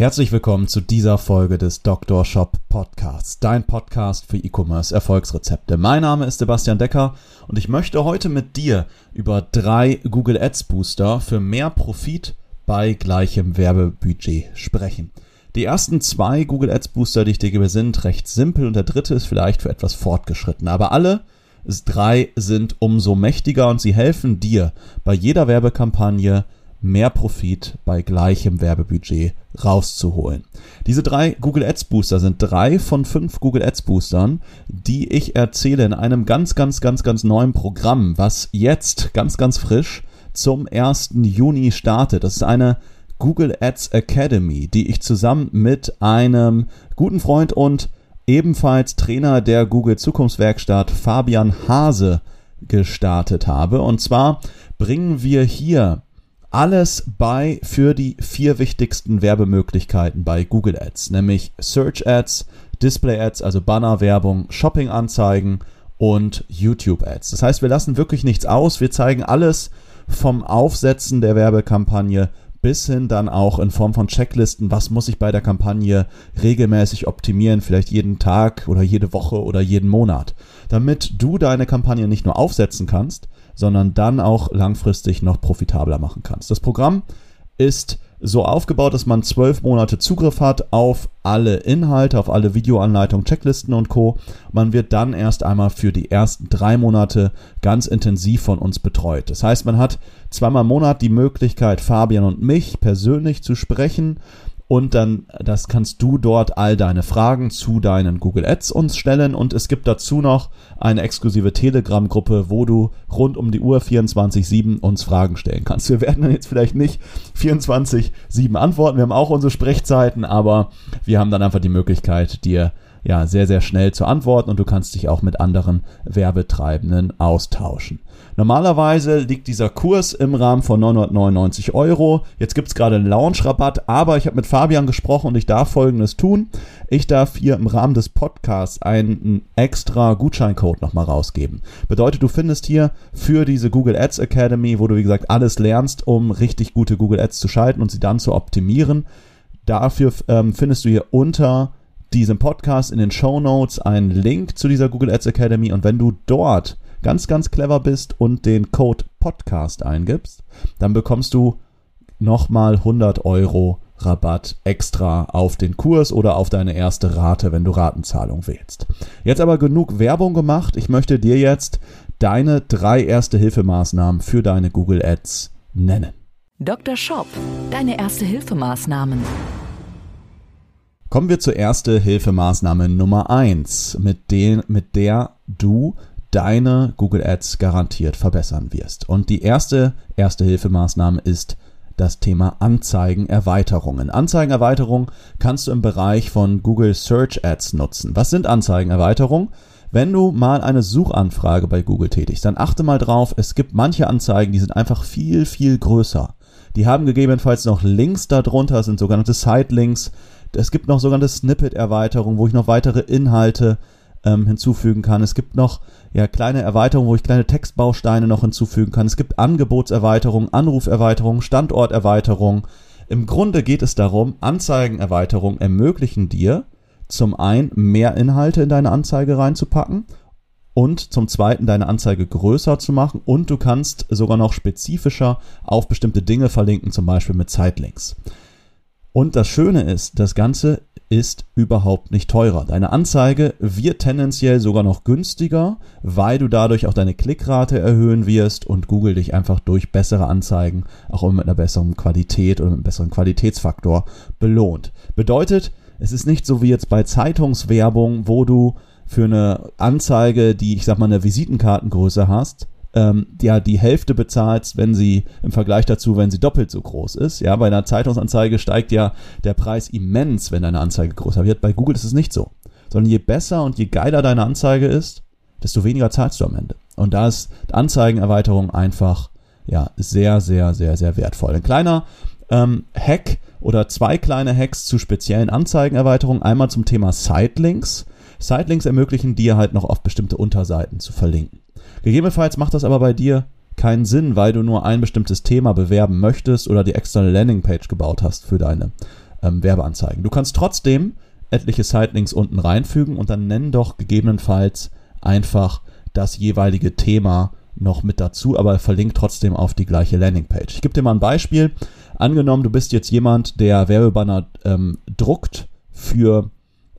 Herzlich willkommen zu dieser Folge des Dr. Shop Podcasts, dein Podcast für E-Commerce Erfolgsrezepte. Mein Name ist Sebastian Decker und ich möchte heute mit dir über drei Google Ads Booster für mehr Profit bei gleichem Werbebudget sprechen. Die ersten zwei Google Ads Booster, die ich dir gebe, sind recht simpel und der dritte ist vielleicht für etwas fortgeschritten. Aber alle drei sind umso mächtiger und sie helfen dir bei jeder Werbekampagne mehr Profit bei gleichem Werbebudget rauszuholen. Diese drei Google Ads Booster sind drei von fünf Google Ads Boostern, die ich erzähle in einem ganz, ganz, ganz, ganz neuen Programm, was jetzt ganz, ganz frisch zum 1. Juni startet. Das ist eine Google Ads Academy, die ich zusammen mit einem guten Freund und ebenfalls Trainer der Google Zukunftswerkstatt Fabian Hase gestartet habe. Und zwar bringen wir hier alles bei für die vier wichtigsten Werbemöglichkeiten bei Google Ads, nämlich Search Ads, Display Ads, also Bannerwerbung, Shopping Anzeigen und YouTube Ads. Das heißt, wir lassen wirklich nichts aus. Wir zeigen alles vom Aufsetzen der Werbekampagne bis hin dann auch in Form von Checklisten, was muss ich bei der Kampagne regelmäßig optimieren, vielleicht jeden Tag oder jede Woche oder jeden Monat, damit du deine Kampagne nicht nur aufsetzen kannst, sondern dann auch langfristig noch profitabler machen kannst. Das Programm ist so aufgebaut, dass man zwölf Monate Zugriff hat auf alle Inhalte, auf alle Videoanleitungen, Checklisten und Co. Man wird dann erst einmal für die ersten drei Monate ganz intensiv von uns betreut. Das heißt, man hat zweimal im Monat die Möglichkeit, Fabian und mich persönlich zu sprechen und dann, das kannst du dort all deine Fragen zu deinen Google Ads uns stellen und es gibt dazu noch eine exklusive Telegram-Gruppe, wo du rund um die Uhr 24-7 uns Fragen stellen kannst. Wir werden dann jetzt vielleicht nicht 24-7 antworten, wir haben auch unsere Sprechzeiten, aber wir haben dann einfach die Möglichkeit, dir ja sehr, sehr schnell zu antworten und du kannst dich auch mit anderen Werbetreibenden austauschen. Normalerweise liegt dieser Kurs im Rahmen von 999 Euro. Jetzt gibt es gerade einen Launch-Rabatt, aber ich habe mit Fabian gesprochen und ich darf folgendes tun. Ich darf hier im Rahmen des Podcasts einen extra Gutscheincode nochmal rausgeben. Bedeutet, du findest hier für diese Google Ads Academy, wo du wie gesagt alles lernst, um richtig gute Google Ads zu schalten und sie dann zu optimieren. Dafür ähm, findest du hier unter diesem Podcast in den Show Notes einen Link zu dieser Google Ads Academy und wenn du dort ganz, ganz clever bist und den Code Podcast eingibst, dann bekommst du nochmal 100 Euro Rabatt extra auf den Kurs oder auf deine erste Rate, wenn du Ratenzahlung wählst. Jetzt aber genug Werbung gemacht. Ich möchte dir jetzt deine drei erste Hilfemaßnahmen für deine Google Ads nennen. Dr. Shop, deine erste Hilfemaßnahmen. Kommen wir zur erste Hilfemaßnahme Nummer eins, mit, mit der du deine Google Ads garantiert verbessern wirst. Und die erste erste Hilfemaßnahme ist das Thema Anzeigenerweiterungen. Anzeigenerweiterung kannst du im Bereich von Google Search Ads nutzen. Was sind Anzeigenerweiterungen? Wenn du mal eine Suchanfrage bei Google tätigst, dann achte mal drauf, es gibt manche Anzeigen, die sind einfach viel, viel größer. Die haben gegebenenfalls noch Links darunter, sind sogenannte Side-Links. Es gibt noch sogenannte Snippet-Erweiterungen, wo ich noch weitere Inhalte ähm, hinzufügen kann. Es gibt noch ja, kleine Erweiterungen, wo ich kleine Textbausteine noch hinzufügen kann. Es gibt Angebotserweiterungen, Anruferweiterungen, Standorterweiterungen. Im Grunde geht es darum, Anzeigenerweiterungen ermöglichen dir zum einen mehr Inhalte in deine Anzeige reinzupacken und zum zweiten deine Anzeige größer zu machen und du kannst sogar noch spezifischer auf bestimmte Dinge verlinken, zum Beispiel mit Zeitlinks. Und das Schöne ist, das Ganze ist überhaupt nicht teurer. Deine Anzeige wird tendenziell sogar noch günstiger, weil du dadurch auch deine Klickrate erhöhen wirst und Google dich einfach durch bessere Anzeigen auch immer mit einer besseren Qualität oder mit einem besseren Qualitätsfaktor belohnt. Bedeutet, es ist nicht so wie jetzt bei Zeitungswerbung, wo du für eine Anzeige, die ich sag mal eine Visitenkartengröße hast, ähm, ja die Hälfte bezahlst, wenn sie im Vergleich dazu, wenn sie doppelt so groß ist. Ja, bei einer Zeitungsanzeige steigt ja der Preis immens, wenn deine Anzeige größer wird. Bei Google ist es nicht so. Sondern je besser und je geiler deine Anzeige ist, desto weniger zahlst du am Ende. Und da ist Anzeigenerweiterung einfach ja sehr, sehr, sehr, sehr wertvoll. Ein kleiner ähm, Hack oder zwei kleine Hacks zu speziellen Anzeigenerweiterungen. Einmal zum Thema Sitelinks. Sitelinks ermöglichen dir halt noch auf bestimmte Unterseiten zu verlinken. Gegebenenfalls macht das aber bei dir keinen Sinn, weil du nur ein bestimmtes Thema bewerben möchtest oder die externe Landingpage gebaut hast für deine ähm, Werbeanzeigen. Du kannst trotzdem etliche Sitelinks unten reinfügen und dann nenn doch gegebenenfalls einfach das jeweilige Thema noch mit dazu, aber verlinkt trotzdem auf die gleiche Landingpage. Ich gebe dir mal ein Beispiel. Angenommen, du bist jetzt jemand, der Werbebanner ähm, druckt für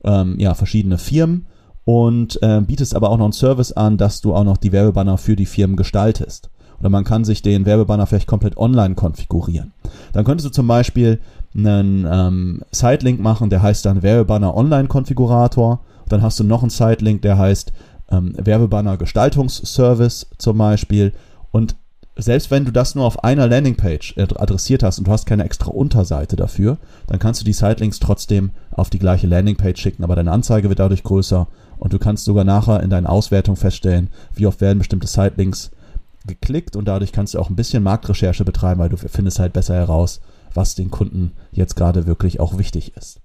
ähm, ja, verschiedene Firmen und äh, bietest aber auch noch einen Service an, dass du auch noch die Werbebanner für die Firmen gestaltest. Oder man kann sich den Werbebanner vielleicht komplett online konfigurieren. Dann könntest du zum Beispiel einen ähm, Sitelink machen, der heißt dann Werbebanner Online Konfigurator. Dann hast du noch einen Sitelink, der heißt ähm, Werbebanner Gestaltungsservice zum Beispiel. Und selbst wenn du das nur auf einer Landingpage adressiert hast und du hast keine extra Unterseite dafür, dann kannst du die Sitelinks trotzdem auf die gleiche Landingpage schicken, aber deine Anzeige wird dadurch größer und du kannst sogar nachher in deinen Auswertungen feststellen, wie oft werden bestimmte Sitelinks geklickt und dadurch kannst du auch ein bisschen Marktrecherche betreiben, weil du findest halt besser heraus, was den Kunden jetzt gerade wirklich auch wichtig ist.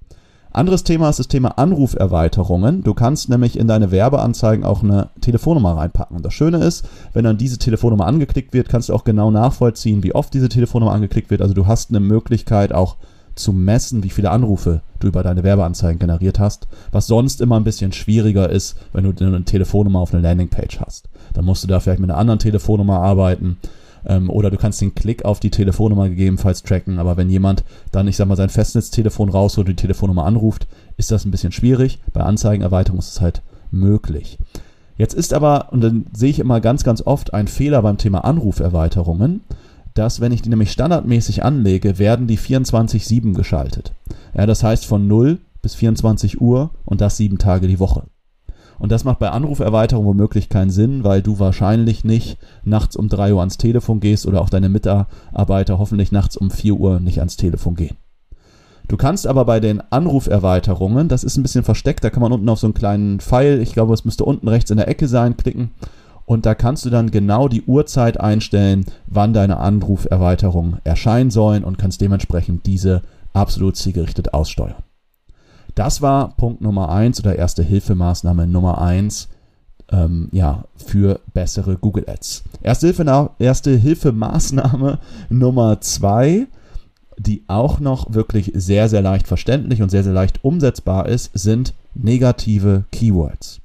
Anderes Thema ist das Thema Anruferweiterungen. Du kannst nämlich in deine Werbeanzeigen auch eine Telefonnummer reinpacken. Und das Schöne ist, wenn dann diese Telefonnummer angeklickt wird, kannst du auch genau nachvollziehen, wie oft diese Telefonnummer angeklickt wird. Also du hast eine Möglichkeit auch zu messen, wie viele Anrufe du über deine Werbeanzeigen generiert hast, was sonst immer ein bisschen schwieriger ist, wenn du eine Telefonnummer auf einer Landingpage hast. Dann musst du da vielleicht mit einer anderen Telefonnummer arbeiten ähm, oder du kannst den Klick auf die Telefonnummer gegebenenfalls tracken. Aber wenn jemand dann, ich sag mal, sein Festnetztelefon rausholt und die Telefonnummer anruft, ist das ein bisschen schwierig. Bei Anzeigenerweiterung ist es halt möglich. Jetzt ist aber, und dann sehe ich immer ganz, ganz oft einen Fehler beim Thema Anruferweiterungen, dass wenn ich die nämlich standardmäßig anlege, werden die 24-7 geschaltet. Ja, das heißt von 0 bis 24 Uhr und das sieben Tage die Woche. Und das macht bei Anruferweiterung womöglich keinen Sinn, weil du wahrscheinlich nicht nachts um 3 Uhr ans Telefon gehst oder auch deine Mitarbeiter hoffentlich nachts um 4 Uhr nicht ans Telefon gehen. Du kannst aber bei den Anruferweiterungen, das ist ein bisschen versteckt, da kann man unten auf so einen kleinen Pfeil, ich glaube, es müsste unten rechts in der Ecke sein, klicken. Und da kannst du dann genau die Uhrzeit einstellen, wann deine Anruferweiterungen erscheinen sollen und kannst dementsprechend diese absolut zielgerichtet aussteuern. Das war Punkt Nummer eins oder erste Hilfemaßnahme Nummer eins ähm, ja, für bessere Google Ads. Erste, Hilfe, erste Hilfemaßnahme Nummer zwei, die auch noch wirklich sehr, sehr leicht verständlich und sehr, sehr leicht umsetzbar ist, sind negative Keywords.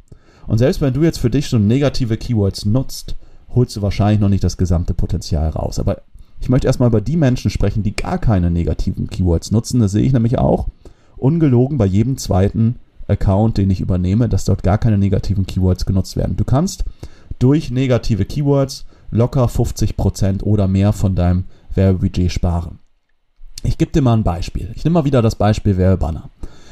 Und selbst wenn du jetzt für dich schon negative Keywords nutzt, holst du wahrscheinlich noch nicht das gesamte Potenzial raus. Aber ich möchte erstmal über die Menschen sprechen, die gar keine negativen Keywords nutzen. Das sehe ich nämlich auch ungelogen bei jedem zweiten Account, den ich übernehme, dass dort gar keine negativen Keywords genutzt werden. Du kannst durch negative Keywords locker 50% oder mehr von deinem Werbebudget sparen. Ich gebe dir mal ein Beispiel. Ich nehme mal wieder das Beispiel Werbebanner.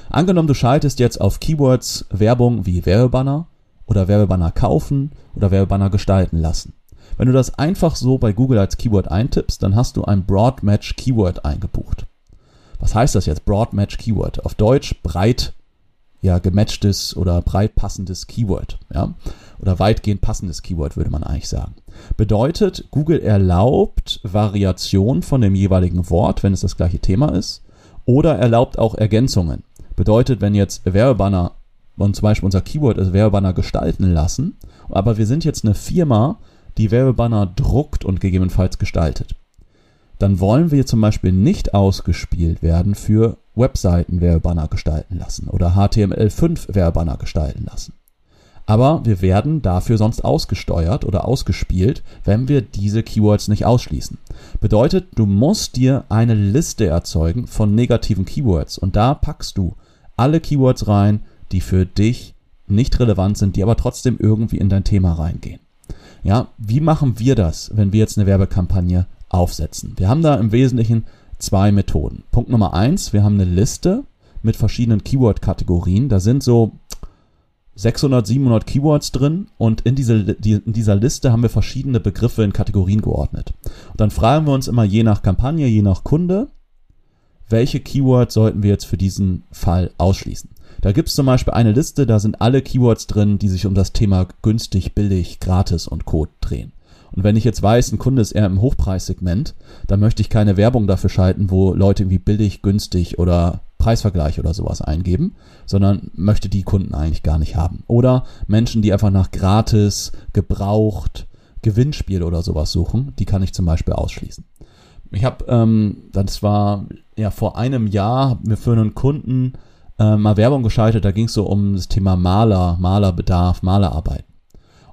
Angenommen, du schaltest jetzt auf Keywords Werbung wie Werbebanner oder Werbebanner kaufen oder Werbebanner gestalten lassen. Wenn du das einfach so bei Google als Keyword eintippst, dann hast du ein Broad Match Keyword eingebucht. Was heißt das jetzt? Broad Match Keyword. Auf Deutsch breit ja, gematchtes oder breit passendes Keyword, ja, oder weitgehend passendes Keyword würde man eigentlich sagen. Bedeutet, Google erlaubt Variation von dem jeweiligen Wort, wenn es das gleiche Thema ist, oder erlaubt auch Ergänzungen. Bedeutet, wenn jetzt Werbebanner und zum Beispiel unser Keyword ist Werbebanner gestalten lassen, aber wir sind jetzt eine Firma, die Werbebanner druckt und gegebenenfalls gestaltet dann wollen wir zum Beispiel nicht ausgespielt werden für Webseiten Werbebanner gestalten lassen oder HTML5 Werbebanner gestalten lassen. Aber wir werden dafür sonst ausgesteuert oder ausgespielt, wenn wir diese Keywords nicht ausschließen. Bedeutet, du musst dir eine Liste erzeugen von negativen Keywords und da packst du alle Keywords rein, die für dich nicht relevant sind, die aber trotzdem irgendwie in dein Thema reingehen. Ja, wie machen wir das, wenn wir jetzt eine Werbekampagne aufsetzen. Wir haben da im Wesentlichen zwei Methoden. Punkt Nummer eins, wir haben eine Liste mit verschiedenen Keyword-Kategorien. Da sind so 600, 700 Keywords drin und in, diese, die, in dieser Liste haben wir verschiedene Begriffe in Kategorien geordnet. Und dann fragen wir uns immer je nach Kampagne, je nach Kunde, welche Keywords sollten wir jetzt für diesen Fall ausschließen. Da gibt es zum Beispiel eine Liste, da sind alle Keywords drin, die sich um das Thema günstig, billig, gratis und Code drehen. Und wenn ich jetzt weiß, ein Kunde ist eher im Hochpreissegment, dann möchte ich keine Werbung dafür schalten, wo Leute irgendwie billig, günstig oder Preisvergleich oder sowas eingeben, sondern möchte die Kunden eigentlich gar nicht haben. Oder Menschen, die einfach nach gratis, gebraucht, Gewinnspiel oder sowas suchen, die kann ich zum Beispiel ausschließen. Ich habe, ähm, das war ja vor einem Jahr, wir für einen Kunden äh, mal Werbung geschaltet, da ging es so um das Thema Maler, Malerbedarf, Malerarbeit.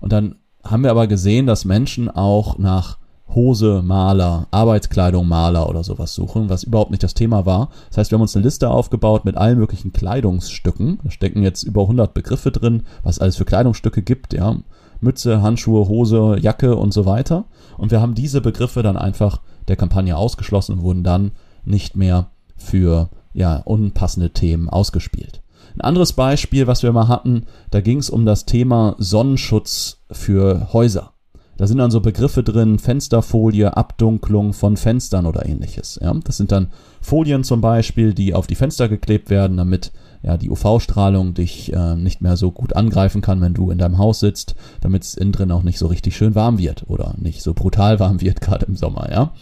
Und dann haben wir aber gesehen, dass Menschen auch nach Hose, Maler, Arbeitskleidung, Maler oder sowas suchen, was überhaupt nicht das Thema war. Das heißt, wir haben uns eine Liste aufgebaut mit allen möglichen Kleidungsstücken. Da stecken jetzt über 100 Begriffe drin, was alles für Kleidungsstücke gibt, ja. Mütze, Handschuhe, Hose, Jacke und so weiter. Und wir haben diese Begriffe dann einfach der Kampagne ausgeschlossen und wurden dann nicht mehr für ja, unpassende Themen ausgespielt. Ein anderes Beispiel, was wir mal hatten, da ging es um das Thema Sonnenschutz für Häuser. Da sind dann so Begriffe drin, Fensterfolie, Abdunklung von Fenstern oder ähnliches. Ja, das sind dann Folien zum Beispiel, die auf die Fenster geklebt werden, damit ja die UV-Strahlung dich äh, nicht mehr so gut angreifen kann, wenn du in deinem Haus sitzt, damit es innen drin auch nicht so richtig schön warm wird oder nicht so brutal warm wird, gerade im Sommer, ja.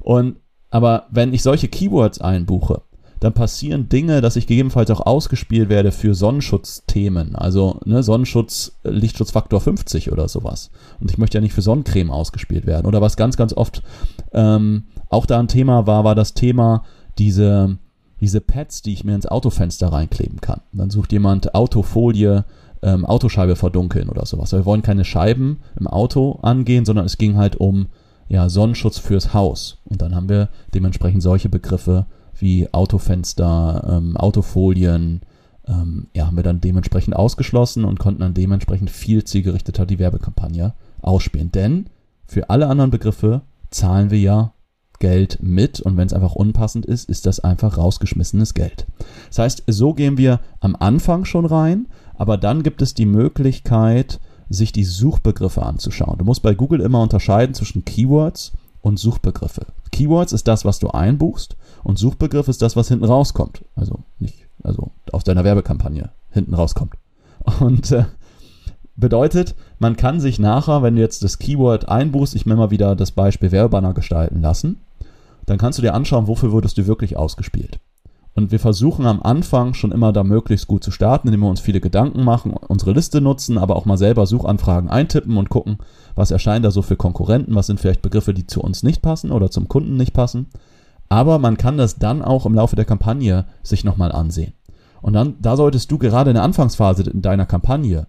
Und aber wenn ich solche Keywords einbuche, dann passieren Dinge, dass ich gegebenenfalls auch ausgespielt werde für Sonnenschutzthemen. Also ne, Sonnenschutz, äh, Lichtschutzfaktor 50 oder sowas. Und ich möchte ja nicht für Sonnencreme ausgespielt werden. Oder was ganz, ganz oft ähm, auch da ein Thema war, war das Thema diese, diese Pads, die ich mir ins Autofenster reinkleben kann. Dann sucht jemand Autofolie, ähm, Autoscheibe verdunkeln oder sowas. Wir wollen keine Scheiben im Auto angehen, sondern es ging halt um ja, Sonnenschutz fürs Haus. Und dann haben wir dementsprechend solche Begriffe wie Autofenster, ähm, Autofolien, ähm, ja, haben wir dann dementsprechend ausgeschlossen und konnten dann dementsprechend viel zielgerichteter die Werbekampagne ausspielen. Denn für alle anderen Begriffe zahlen wir ja Geld mit und wenn es einfach unpassend ist, ist das einfach rausgeschmissenes Geld. Das heißt, so gehen wir am Anfang schon rein, aber dann gibt es die Möglichkeit, sich die Suchbegriffe anzuschauen. Du musst bei Google immer unterscheiden zwischen Keywords und Suchbegriffe. Keywords ist das, was du einbuchst und Suchbegriff ist das, was hinten rauskommt. Also nicht, also aus deiner Werbekampagne hinten rauskommt. Und äh, bedeutet, man kann sich nachher, wenn du jetzt das Keyword einbuchst, ich mir mal wieder das Beispiel Werbebanner gestalten lassen, dann kannst du dir anschauen, wofür wurdest du wirklich ausgespielt. Und wir versuchen am Anfang schon immer da möglichst gut zu starten, indem wir uns viele Gedanken machen, unsere Liste nutzen, aber auch mal selber Suchanfragen eintippen und gucken, was erscheint da so für Konkurrenten, was sind vielleicht Begriffe, die zu uns nicht passen oder zum Kunden nicht passen. Aber man kann das dann auch im Laufe der Kampagne sich nochmal ansehen. Und dann, da solltest du gerade in der Anfangsphase in deiner Kampagne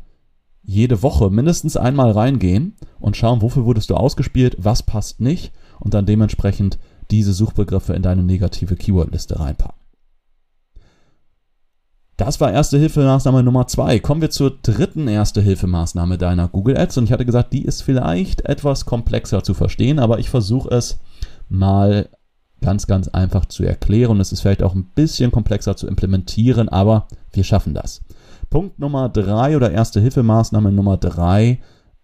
jede Woche mindestens einmal reingehen und schauen, wofür wurdest du ausgespielt, was passt nicht und dann dementsprechend diese Suchbegriffe in deine negative Keywordliste reinpacken. Das war Erste-Hilfe-Maßnahme Nummer zwei. Kommen wir zur dritten Erste-Hilfe-Maßnahme deiner Google Ads. Und ich hatte gesagt, die ist vielleicht etwas komplexer zu verstehen, aber ich versuche es mal ganz, ganz einfach zu erklären. Es ist vielleicht auch ein bisschen komplexer zu implementieren, aber wir schaffen das. Punkt Nummer drei oder Erste-Hilfe-Maßnahme Nummer drei.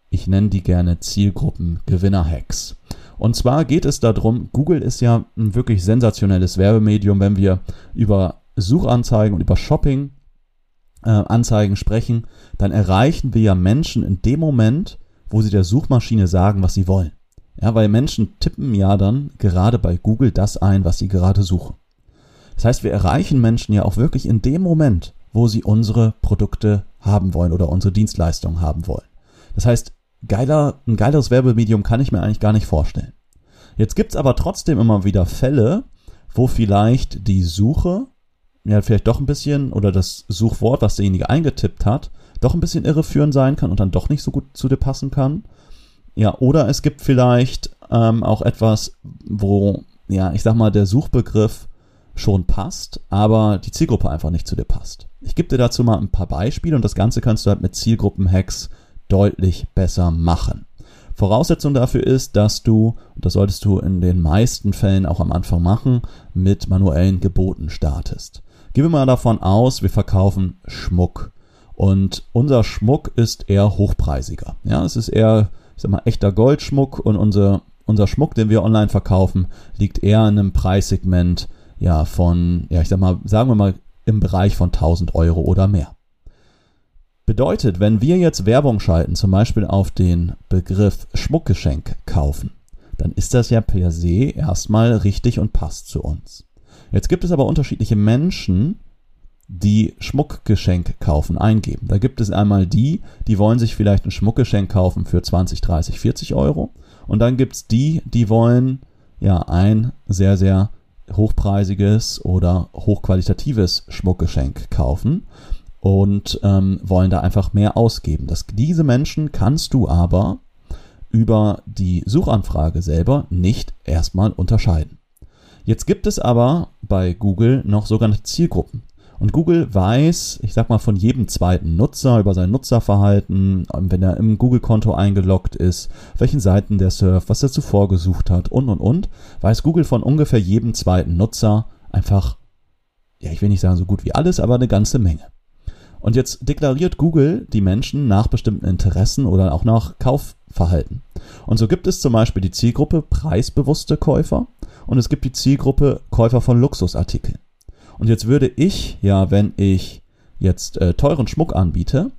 Ich nenne die gerne Zielgruppen-Gewinner-Hacks. Und zwar geht es darum, Google ist ja ein wirklich sensationelles Werbemedium, wenn wir über Suchanzeigen und über Shopping äh, Anzeigen sprechen, dann erreichen wir ja Menschen in dem Moment, wo sie der Suchmaschine sagen, was sie wollen. Ja, weil Menschen tippen ja dann gerade bei Google das ein, was sie gerade suchen. Das heißt, wir erreichen Menschen ja auch wirklich in dem Moment, wo sie unsere Produkte haben wollen oder unsere Dienstleistungen haben wollen. Das heißt, geiler, ein geileres Werbemedium kann ich mir eigentlich gar nicht vorstellen. Jetzt gibt's aber trotzdem immer wieder Fälle, wo vielleicht die Suche ja vielleicht doch ein bisschen oder das Suchwort, was derjenige eingetippt hat, doch ein bisschen irreführend sein kann und dann doch nicht so gut zu dir passen kann. Ja, oder es gibt vielleicht ähm, auch etwas, wo, ja, ich sag mal, der Suchbegriff schon passt, aber die Zielgruppe einfach nicht zu dir passt. Ich gebe dir dazu mal ein paar Beispiele und das Ganze kannst du halt mit Zielgruppen-Hacks deutlich besser machen. Voraussetzung dafür ist, dass du, und das solltest du in den meisten Fällen auch am Anfang machen, mit manuellen Geboten startest. Gehen wir mal davon aus, wir verkaufen Schmuck Und unser Schmuck ist eher hochpreisiger. Ja, es ist eher, ich sag mal, echter Goldschmuck und unser, unser Schmuck, den wir online verkaufen, liegt eher in einem Preissegment, ja, von, ja, ich sag mal, sagen wir mal, im Bereich von 1000 Euro oder mehr. Bedeutet, wenn wir jetzt Werbung schalten, zum Beispiel auf den Begriff Schmuckgeschenk kaufen, dann ist das ja per se erstmal richtig und passt zu uns. Jetzt gibt es aber unterschiedliche Menschen, die Schmuckgeschenk kaufen, eingeben. Da gibt es einmal die, die wollen sich vielleicht ein Schmuckgeschenk kaufen für 20, 30, 40 Euro. Und dann gibt es die, die wollen ja ein sehr, sehr hochpreisiges oder hochqualitatives Schmuckgeschenk kaufen und ähm, wollen da einfach mehr ausgeben. Das, diese Menschen kannst du aber über die Suchanfrage selber nicht erstmal unterscheiden. Jetzt gibt es aber bei Google noch sogenannte Zielgruppen. Und Google weiß, ich sag mal, von jedem zweiten Nutzer über sein Nutzerverhalten, wenn er im Google-Konto eingeloggt ist, welchen Seiten der surft, was er zuvor gesucht hat und und und, weiß Google von ungefähr jedem zweiten Nutzer einfach, ja, ich will nicht sagen so gut wie alles, aber eine ganze Menge. Und jetzt deklariert Google die Menschen nach bestimmten Interessen oder auch nach Kaufverhalten. Und so gibt es zum Beispiel die Zielgruppe preisbewusste Käufer und es gibt die Zielgruppe Käufer von Luxusartikeln. Und jetzt würde ich, ja, wenn ich jetzt äh, teuren Schmuck anbiete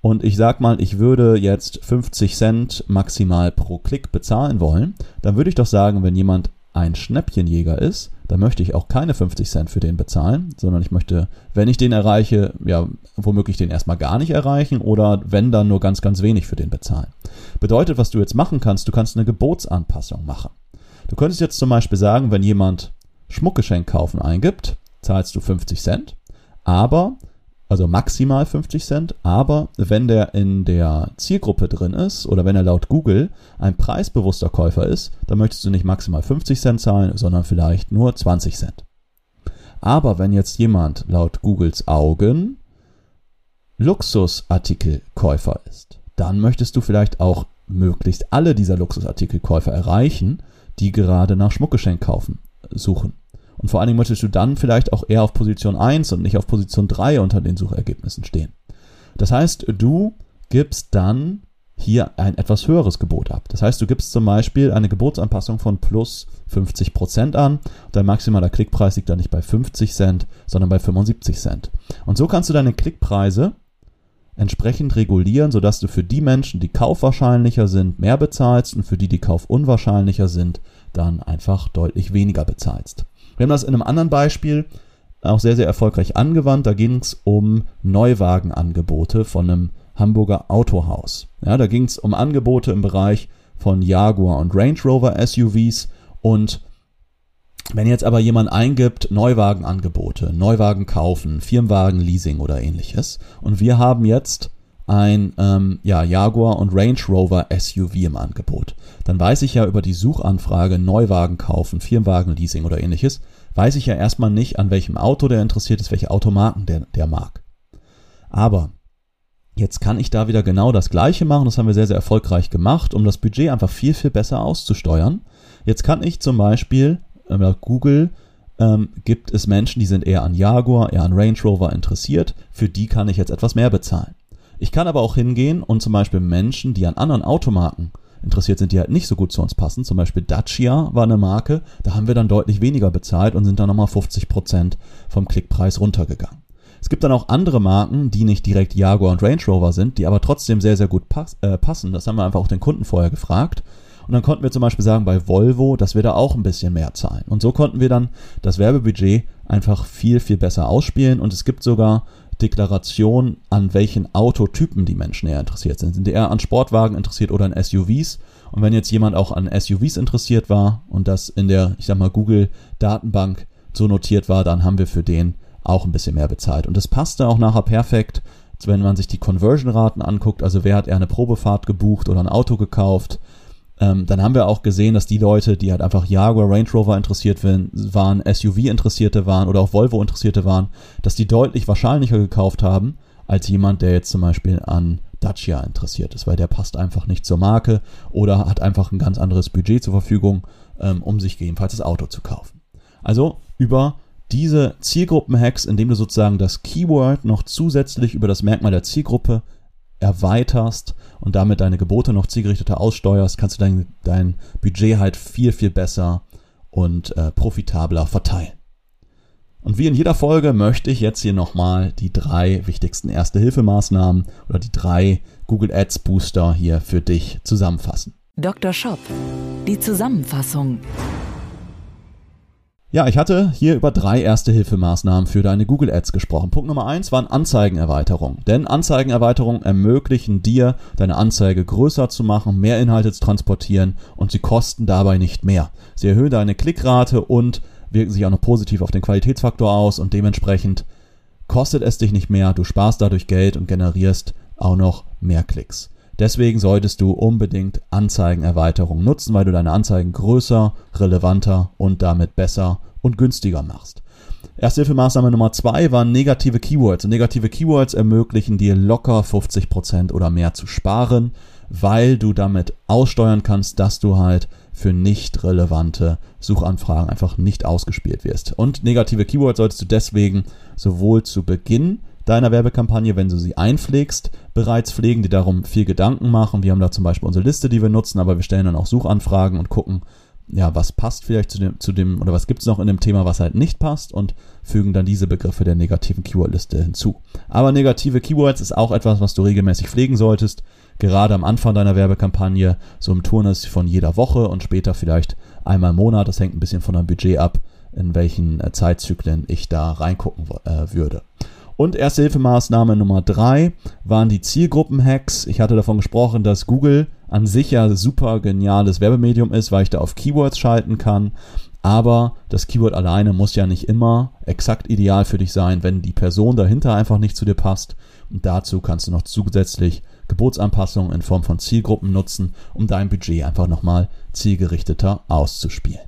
und ich sag mal, ich würde jetzt 50 Cent maximal pro Klick bezahlen wollen, dann würde ich doch sagen, wenn jemand ein Schnäppchenjäger ist, dann möchte ich auch keine 50 Cent für den bezahlen, sondern ich möchte, wenn ich den erreiche, ja, womöglich den erstmal gar nicht erreichen oder wenn dann nur ganz, ganz wenig für den bezahlen. Bedeutet, was du jetzt machen kannst, du kannst eine Gebotsanpassung machen. Du könntest jetzt zum Beispiel sagen, wenn jemand Schmuckgeschenk kaufen eingibt, zahlst du 50 Cent, aber, also maximal 50 Cent, aber wenn der in der Zielgruppe drin ist oder wenn er laut Google ein preisbewusster Käufer ist, dann möchtest du nicht maximal 50 Cent zahlen, sondern vielleicht nur 20 Cent. Aber wenn jetzt jemand laut Googles Augen Luxusartikelkäufer ist, dann möchtest du vielleicht auch möglichst alle dieser Luxusartikelkäufer erreichen, die gerade nach Schmuckgeschenk kaufen suchen. Und vor allen Dingen möchtest du dann vielleicht auch eher auf Position 1 und nicht auf Position 3 unter den Suchergebnissen stehen. Das heißt, du gibst dann hier ein etwas höheres Gebot ab. Das heißt, du gibst zum Beispiel eine Gebotsanpassung von plus 50 Prozent an. Dein maximaler Klickpreis liegt dann nicht bei 50 Cent, sondern bei 75 Cent. Und so kannst du deine Klickpreise entsprechend regulieren, sodass du für die Menschen, die kaufwahrscheinlicher sind, mehr bezahlst und für die, die kaufunwahrscheinlicher sind, dann einfach deutlich weniger bezahlst. Wir haben das in einem anderen Beispiel auch sehr, sehr erfolgreich angewandt. Da ging es um Neuwagenangebote von einem Hamburger Autohaus. Ja, da ging es um Angebote im Bereich von Jaguar und Range Rover SUVs und wenn jetzt aber jemand eingibt Neuwagenangebote, Neuwagen kaufen, Firmenwagen Leasing oder ähnliches und wir haben jetzt ein ähm, ja, Jaguar und Range Rover SUV im Angebot, dann weiß ich ja über die Suchanfrage Neuwagen kaufen, Firmenwagen Leasing oder ähnliches, weiß ich ja erstmal nicht, an welchem Auto der interessiert ist, welche Automarken der, der mag. Aber jetzt kann ich da wieder genau das gleiche machen, das haben wir sehr, sehr erfolgreich gemacht, um das Budget einfach viel, viel besser auszusteuern. Jetzt kann ich zum Beispiel, äh, Google ähm, gibt es Menschen, die sind eher an Jaguar, eher an Range Rover interessiert, für die kann ich jetzt etwas mehr bezahlen. Ich kann aber auch hingehen und zum Beispiel Menschen, die an anderen Automarken interessiert sind, die halt nicht so gut zu uns passen, zum Beispiel Dacia war eine Marke, da haben wir dann deutlich weniger bezahlt und sind dann nochmal 50 Prozent vom Klickpreis runtergegangen. Es gibt dann auch andere Marken, die nicht direkt Jaguar und Range Rover sind, die aber trotzdem sehr, sehr gut pass äh, passen. Das haben wir einfach auch den Kunden vorher gefragt. Und dann konnten wir zum Beispiel sagen bei Volvo, dass wir da auch ein bisschen mehr zahlen. Und so konnten wir dann das Werbebudget einfach viel, viel besser ausspielen. Und es gibt sogar Deklaration, an welchen Autotypen die Menschen eher interessiert sind. Sind die eher an Sportwagen interessiert oder an SUVs? Und wenn jetzt jemand auch an SUVs interessiert war und das in der, ich sag mal, Google-Datenbank so notiert war, dann haben wir für den auch ein bisschen mehr bezahlt. Und das passte auch nachher perfekt, wenn man sich die Conversion-Raten anguckt, also wer hat eher eine Probefahrt gebucht oder ein Auto gekauft, ähm, dann haben wir auch gesehen, dass die Leute, die halt einfach Jaguar, Range Rover interessiert waren, SUV-Interessierte waren oder auch Volvo-Interessierte waren, dass die deutlich wahrscheinlicher gekauft haben, als jemand, der jetzt zum Beispiel an Dacia interessiert ist, weil der passt einfach nicht zur Marke oder hat einfach ein ganz anderes Budget zur Verfügung, ähm, um sich gegebenenfalls das Auto zu kaufen. Also über Diese Zielgruppen-Hacks, indem du sozusagen das Keyword noch zusätzlich über das Merkmal der Zielgruppe erweiterst und damit deine Gebote noch zielgerichteter aussteuerst, kannst du dein, dein Budget halt viel, viel besser und äh, profitabler verteilen. Und wie in jeder Folge möchte ich jetzt hier nochmal die drei wichtigsten Erste-Hilfemaßnahmen oder die drei Google Ads Booster hier für dich zusammenfassen. Dr. Shop, die Zusammenfassung. Ja, ich hatte hier über drei Erste-Hilfemaßnahmen für deine Google Ads gesprochen. Punkt Nummer eins waren Anzeigenerweiterungen. Denn Anzeigenerweiterungen ermöglichen dir, deine Anzeige größer zu machen, mehr Inhalte zu transportieren und sie kosten dabei nicht mehr. Sie erhöhen deine Klickrate und wirken sich auch noch positiv auf den Qualitätsfaktor aus und dementsprechend kostet es dich nicht mehr, du sparst dadurch Geld und generierst auch noch mehr Klicks. Deswegen solltest du unbedingt Anzeigenerweiterung nutzen, weil du deine Anzeigen größer, relevanter und damit besser und günstiger machst. Ersthilfemaßnahme Nummer zwei waren negative Keywords. Und negative Keywords ermöglichen dir locker 50% oder mehr zu sparen, weil du damit aussteuern kannst, dass du halt für nicht relevante Suchanfragen einfach nicht ausgespielt wirst. Und negative Keywords solltest du deswegen sowohl zu Beginn deiner Werbekampagne, wenn du sie einpflegst, bereits pflegen, die darum viel Gedanken machen. Wir haben da zum Beispiel unsere Liste, die wir nutzen, aber wir stellen dann auch Suchanfragen und gucken, ja, was passt vielleicht zu dem, zu dem oder was gibt es noch in dem Thema, was halt nicht passt und fügen dann diese Begriffe der negativen Keywordliste hinzu. Aber negative Keywords ist auch etwas, was du regelmäßig pflegen solltest, gerade am Anfang deiner Werbekampagne, so im Turnus von jeder Woche und später vielleicht einmal im Monat. Das hängt ein bisschen von deinem Budget ab, in welchen äh, Zeitzyklen ich da reingucken äh, würde. Und Erste-Hilfemaßnahme Nummer drei waren die Zielgruppen-Hacks. Ich hatte davon gesprochen, dass Google an sich ja super geniales Werbemedium ist, weil ich da auf Keywords schalten kann. Aber das Keyword alleine muss ja nicht immer exakt ideal für dich sein, wenn die Person dahinter einfach nicht zu dir passt. Und dazu kannst du noch zusätzlich Gebotsanpassungen in Form von Zielgruppen nutzen, um dein Budget einfach nochmal zielgerichteter auszuspielen.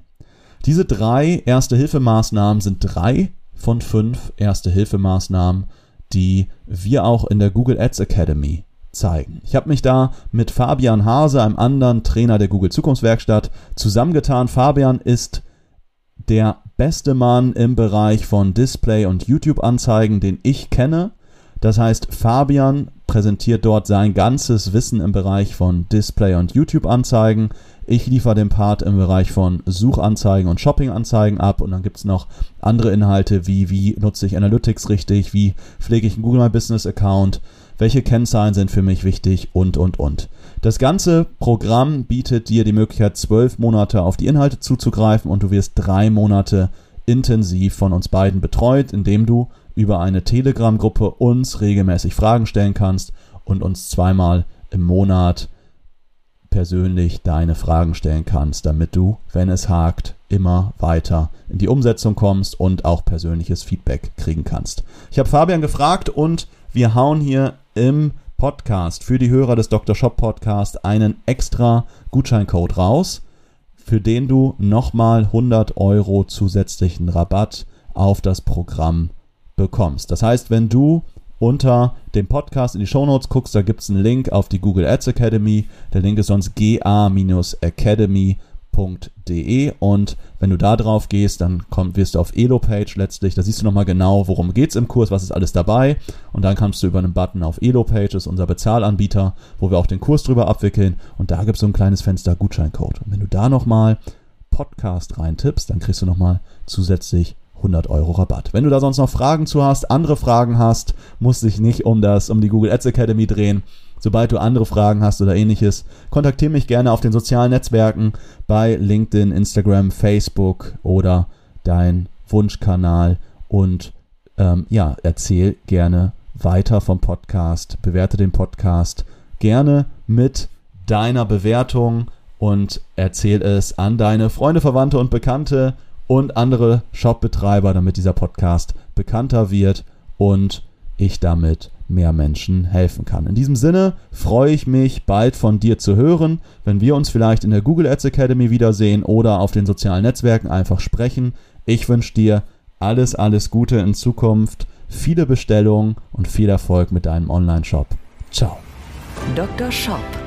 Diese drei Erste-Hilfemaßnahmen sind drei von fünf Erste-Hilfemaßnahmen, die wir auch in der Google Ads Academy zeigen. Ich habe mich da mit Fabian Hase, einem anderen Trainer der Google Zukunftswerkstatt, zusammengetan. Fabian ist der beste Mann im Bereich von Display und YouTube-Anzeigen, den ich kenne. Das heißt, Fabian präsentiert dort sein ganzes Wissen im Bereich von Display und YouTube-Anzeigen. Ich liefere den Part im Bereich von Suchanzeigen und Shoppinganzeigen ab und dann gibt es noch andere Inhalte wie wie nutze ich Analytics richtig, wie pflege ich einen Google My Business Account, welche Kennzahlen sind für mich wichtig und und und. Das ganze Programm bietet dir die Möglichkeit, zwölf Monate auf die Inhalte zuzugreifen und du wirst drei Monate intensiv von uns beiden betreut, indem du über eine Telegram-Gruppe uns regelmäßig Fragen stellen kannst und uns zweimal im Monat persönlich deine Fragen stellen kannst, damit du, wenn es hakt, immer weiter in die Umsetzung kommst und auch persönliches Feedback kriegen kannst. Ich habe Fabian gefragt und wir hauen hier im Podcast für die Hörer des Dr. Shop Podcast einen extra Gutscheincode raus, für den du nochmal 100 Euro zusätzlichen Rabatt auf das Programm bekommst. Das heißt, wenn du unter dem Podcast in die Show Notes guckst, da gibt es einen Link auf die Google Ads Academy. Der Link ist sonst ga-academy.de und wenn du da drauf gehst, dann komm, wirst du auf Elo-Page letztlich. Da siehst du nochmal genau, worum geht es im Kurs, was ist alles dabei. Und dann kannst du über einen Button auf Elo-Page, das ist unser Bezahlanbieter, wo wir auch den Kurs drüber abwickeln. Und da gibt es so ein kleines Fenster Gutscheincode. Und wenn du da nochmal Podcast reintippst, dann kriegst du nochmal zusätzlich 100 Euro Rabatt. Wenn du da sonst noch Fragen zu hast, andere Fragen hast, musst dich nicht um das, um die Google Ads Academy drehen. Sobald du andere Fragen hast oder ähnliches, kontaktiere mich gerne auf den sozialen Netzwerken bei LinkedIn, Instagram, Facebook oder dein Wunschkanal und ähm, ja, erzähl gerne weiter vom Podcast, bewerte den Podcast gerne mit deiner Bewertung und erzähl es an deine Freunde, Verwandte und Bekannte und andere Shopbetreiber, damit dieser Podcast bekannter wird und ich damit mehr Menschen helfen kann. In diesem Sinne freue ich mich, bald von dir zu hören, wenn wir uns vielleicht in der Google Ads Academy wiedersehen oder auf den sozialen Netzwerken einfach sprechen. Ich wünsche dir alles, alles Gute in Zukunft, viele Bestellungen und viel Erfolg mit deinem Online-Shop. Ciao. Dr. Shop